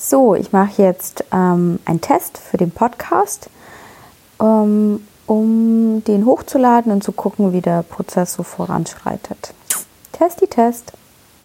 So, ich mache jetzt ähm, einen Test für den Podcast, ähm, um den hochzuladen und zu gucken, wie der Prozess so voranschreitet. Testi Test.